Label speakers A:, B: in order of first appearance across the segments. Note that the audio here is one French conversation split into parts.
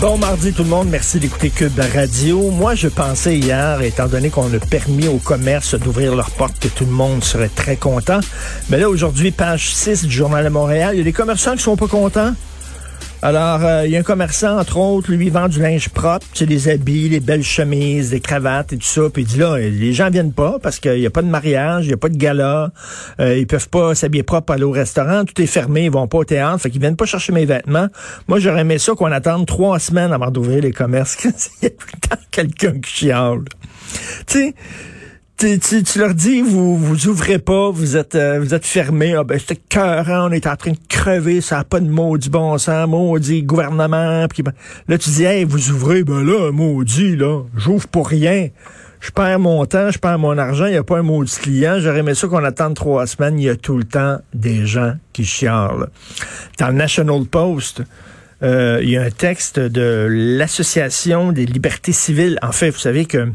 A: Bon mardi tout le monde, merci d'écouter Cube Radio. Moi, je pensais hier, étant donné qu'on a permis au commerce d'ouvrir leurs portes, que tout le monde serait très content. Mais là, aujourd'hui, page 6 du Journal de Montréal, il y a des commerçants qui sont pas contents. Alors, euh, il y a un commerçant, entre autres, lui, vend du linge propre, tu sais, des habits, des belles chemises, des cravates et tout ça. Puis il dit là, les gens viennent pas parce qu'il n'y a pas de mariage, il n'y a pas de gala, euh, ils peuvent pas s'habiller propre aller au restaurant, tout est fermé, ils vont pas au théâtre, fait qu'ils viennent pas chercher mes vêtements. Moi, j'aurais aimé ça qu'on attende trois semaines avant d'ouvrir les commerces. il y a tout le temps quelqu'un qui chiale. Tu sais, tu, leur dis, vous vous ouvrez pas, vous êtes euh, vous êtes fermés. Ah ben c'était cœurant, on est en train de crever, ça n'a pas de maudit bon sens, maudit gouvernement. Puis, ben, là, tu dis, hey, vous ouvrez, ben là, maudit, là, j'ouvre pour rien. Je perds mon temps, je perds mon argent, il n'y a pas un maudit client. J'aurais aimé ça qu'on attende trois semaines, il y a tout le temps des gens qui chialent. Dans le National Post, euh, il y a un texte de l'Association des libertés civiles. En fait, vous savez que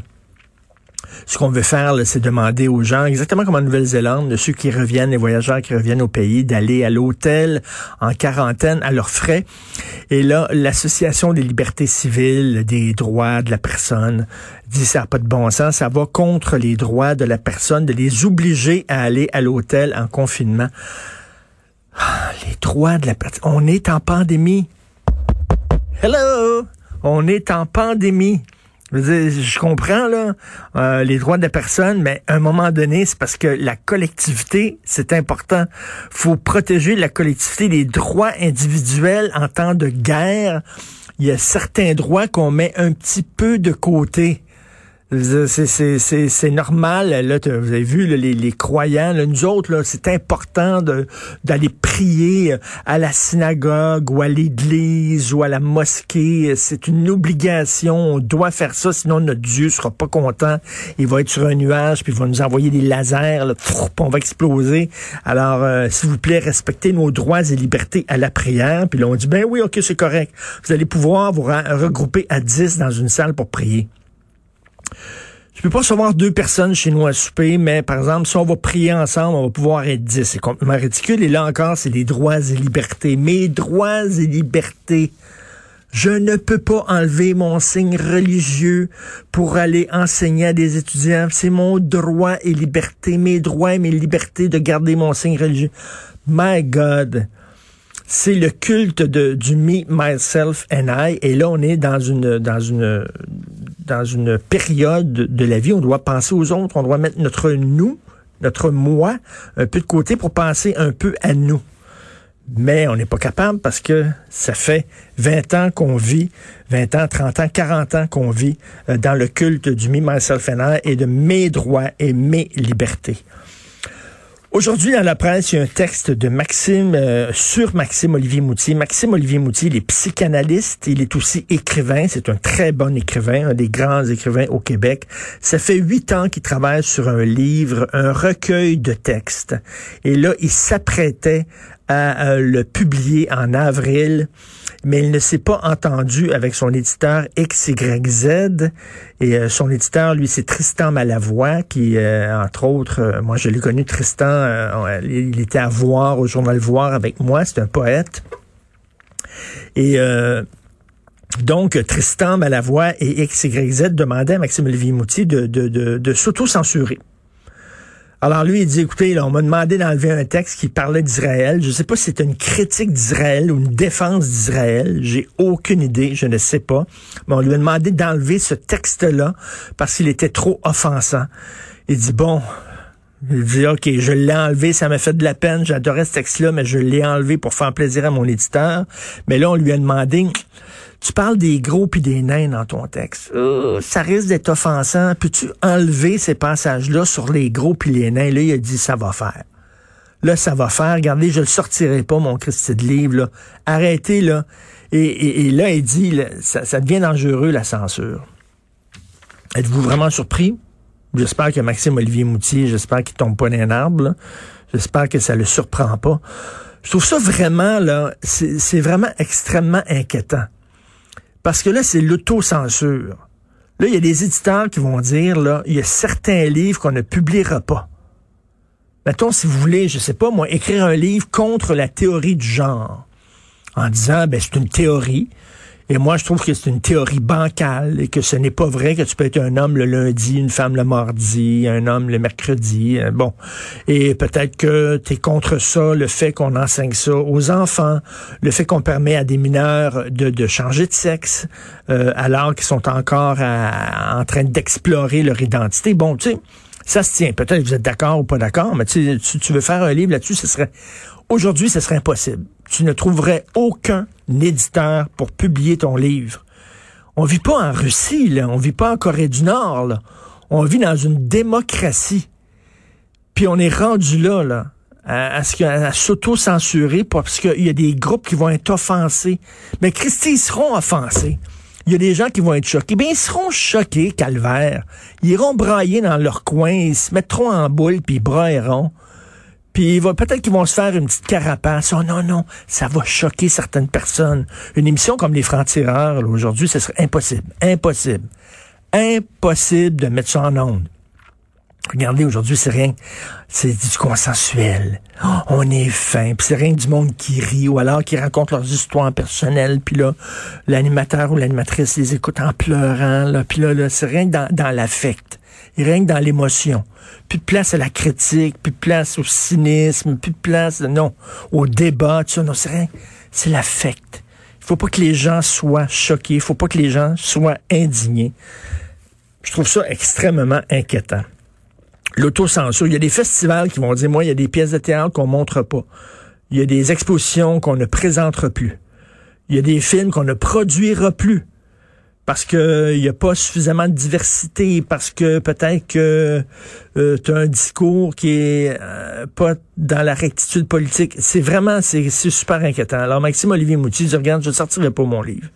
A: ce qu'on veut faire, c'est demander aux gens, exactement comme en Nouvelle-Zélande, de ceux qui reviennent, les voyageurs qui reviennent au pays, d'aller à l'hôtel en quarantaine à leurs frais. Et là, l'Association des libertés civiles, des droits de la personne, dit ça n'a pas de bon sens, ça va contre les droits de la personne, de les obliger à aller à l'hôtel en confinement. Ah, les droits de la personne. On est en pandémie. Hello! On est en pandémie. Je, comprends là euh, les droits de la personne, mais à un moment donné, c'est parce que la collectivité, c'est important. faut protéger la collectivité, les droits individuels en temps de guerre. Il y a certains droits qu'on met un petit peu de côté. C'est normal. Là, vous avez vu les, les, croyants, là, nous autres, c'est important d'aller prier à la synagogue ou à l'église ou à la mosquée. C'est une obligation. On doit faire ça, sinon notre Dieu sera pas content. Il va être sur un nuage, puis il va nous envoyer des lasers, là, on va exploser. Alors, euh, s'il vous plaît, respectez nos droits et libertés à la prière. Puis là, on dit, ben oui, ok, c'est correct. Vous allez pouvoir vous regrouper à 10 dans une salle pour prier. Je peux pas savoir deux personnes chez nous à souper, mais par exemple, si on va prier ensemble, on va pouvoir être dix. C'est complètement ridicule. Et là encore, c'est les droits et libertés. Mes droits et libertés. Je ne peux pas enlever mon signe religieux pour aller enseigner à des étudiants. C'est mon droit et liberté, mes droits et mes libertés de garder mon signe religieux. My God c'est le culte de, du me, myself and I. Et là, on est dans une, dans une, dans une période de la vie, on doit penser aux autres, on doit mettre notre nous, notre moi, un peu de côté pour penser un peu à nous. Mais on n'est pas capable parce que ça fait 20 ans qu'on vit, 20 ans, 30 ans, 40 ans qu'on vit euh, dans le culte du me, myself and I et de mes droits et mes libertés. Aujourd'hui, dans la presse, il y a un texte de Maxime euh, sur Maxime Olivier Moutier. Maxime Olivier Moutier, il est psychanalyste, il est aussi écrivain. C'est un très bon écrivain, un des grands écrivains au Québec. Ça fait huit ans qu'il travaille sur un livre, un recueil de textes. Et là, il s'apprêtait à le publier en avril mais il ne s'est pas entendu avec son éditeur XYZ. Et euh, son éditeur, lui, c'est Tristan Malavoie, qui, euh, entre autres, euh, moi je l'ai connu, Tristan, il était à voir au journal Voir avec moi, c'est un poète. Et donc, Tristan Malavoie et XYZ demandaient à Maxime Olivier Moutier de, de, de, de s'auto-censurer. Alors lui, il dit, écoutez, là, on m'a demandé d'enlever un texte qui parlait d'Israël. Je ne sais pas si c'est une critique d'Israël ou une défense d'Israël. J'ai aucune idée, je ne sais pas. Mais on lui a demandé d'enlever ce texte-là parce qu'il était trop offensant. Il dit, bon, il dit, OK, je l'ai enlevé, ça m'a fait de la peine, j'adorais ce texte-là, mais je l'ai enlevé pour faire plaisir à mon éditeur. Mais là, on lui a demandé, tu parles des gros puis des nains dans ton texte. Euh, ça risque d'être offensant. Peux-tu enlever ces passages-là sur les gros puis les nains? Là, il a dit, ça va faire. Là, ça va faire. Regardez, je le sortirai pas, mon Christ de livre. Arrêtez, là. Et, là, il dit, ça, devient dangereux, la censure. Êtes-vous vraiment surpris? J'espère que Maxime Olivier Moutier, j'espère qu'il tombe pas d'un arbre. J'espère que ça le surprend pas. Je trouve ça vraiment, là, c'est vraiment extrêmement inquiétant. Parce que là, c'est l'autocensure. Là, il y a des éditeurs qui vont dire, là, il y a certains livres qu'on ne publiera pas. Mettons, si vous voulez, je sais pas, moi, écrire un livre contre la théorie du genre, en disant, ben, c'est une théorie, et moi, je trouve que c'est une théorie bancale et que ce n'est pas vrai que tu peux être un homme le lundi, une femme le mardi, un homme le mercredi. Euh, bon. Et peut-être que tu es contre ça, le fait qu'on enseigne ça aux enfants, le fait qu'on permet à des mineurs de, de changer de sexe euh, alors qu'ils sont encore en train d'explorer leur identité. Bon, tu sais, ça se tient. Peut-être que vous êtes d'accord ou pas d'accord, mais tu, tu veux faire un livre là-dessus, ce serait Aujourd'hui, ce serait impossible. Tu ne trouverais aucun éditeur pour publier ton livre. On vit pas en Russie, là. On vit pas en Corée du Nord, là. On vit dans une démocratie. Puis on est rendu là, là, à, à, s'auto-censurer parce qu'il y a des groupes qui vont être offensés. Mais Christy, ils seront offensés. Il y a des gens qui vont être choqués. Bien, ils seront choqués, calvaire. Ils iront brailler dans leur coin, ils se mettront en boule, puis ils brailleront. Puis peut-être qu'ils vont se faire une petite carapace. Oh non, non, ça va choquer certaines personnes. Une émission comme Les Francs-Tireurs, aujourd'hui, ce serait impossible. Impossible. Impossible de mettre ça en onde. Regardez, aujourd'hui, c'est rien. C'est du consensuel. Oh, on est fin. Puis c'est rien du monde qui rit ou alors qui raconte leurs histoires personnelles. Puis là, l'animateur ou l'animatrice les écoute en pleurant. Là. Puis là, là c'est rien dans, dans l'affect. Il règne dans l'émotion. Plus de place à la critique, plus de place au cynisme, plus de place, non, au débat, tout ça. Non, c'est rien. C'est l'affect. Il faut pas que les gens soient choqués. Il faut pas que les gens soient indignés. Je trouve ça extrêmement inquiétant. L'autocensure. Il y a des festivals qui vont dire, moi, il y a des pièces de théâtre qu'on montre pas. Il y a des expositions qu'on ne présentera plus. Il y a des films qu'on ne produira plus parce que il y a pas suffisamment de diversité, parce que peut-être que euh, tu as un discours qui est euh, pas dans la rectitude politique. C'est vraiment, c'est super inquiétant. Alors Maxime Olivier Moutier dit, regarde, je ne sortirai pas mon livre.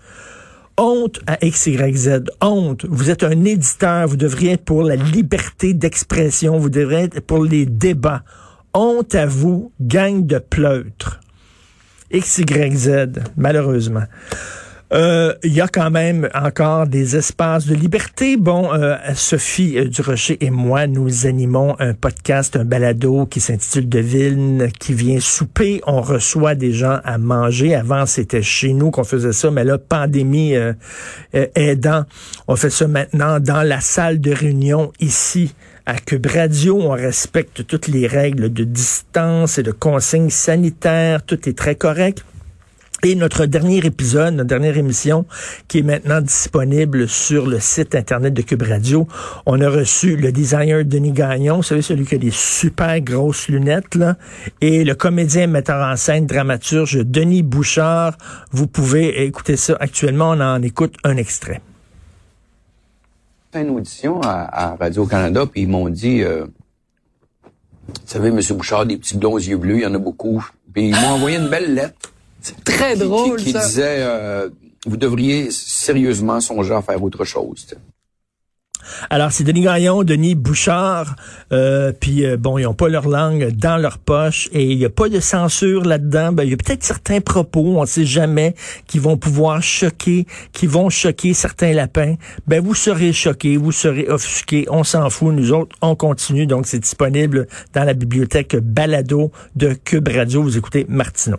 A: Honte à XYZ, honte. Vous êtes un éditeur, vous devriez être pour la liberté d'expression, vous devriez être pour les débats. Honte à vous, gang de pleutres. XYZ, malheureusement. Euh, il y a quand même encore des espaces de liberté. Bon, euh, Sophie euh, Durocher et moi, nous animons un podcast, un balado qui s'intitule Devine, qui vient souper. On reçoit des gens à manger. Avant, c'était chez nous qu'on faisait ça, mais là, pandémie aidant, on fait ça maintenant dans la salle de réunion ici à Cube Radio, on respecte toutes les règles de distance et de consignes sanitaires, tout est très correct. Et notre dernier épisode, notre dernière émission, qui est maintenant disponible sur le site Internet de Cube Radio, on a reçu le designer Denis Gagnon, vous savez, celui qui a des super grosses lunettes, là, et le comédien, metteur en scène, dramaturge Denis Bouchard. Vous pouvez écouter ça actuellement, on en écoute un extrait.
B: une audition à, Radio-Canada, puis ils m'ont dit, euh, vous savez, M. Bouchard, des petits blonds yeux bleus, il y en a beaucoup. Puis ils m'ont envoyé une belle lettre
C: c'est très drôle,
B: qui, qui disait, euh, vous devriez sérieusement songer à faire autre chose.
A: Alors, c'est Denis Gagnon, Denis Bouchard, euh, puis euh, bon, ils n'ont pas leur langue dans leur poche et il n'y a pas de censure là-dedans. Ben, il y a peut-être certains propos, on ne sait jamais, qui vont pouvoir choquer, qui vont choquer certains lapins. Ben, vous serez choqués, vous serez offusqués, on s'en fout, nous autres, on continue. Donc, c'est disponible dans la bibliothèque Balado de Cube Radio. Vous écoutez Martineau.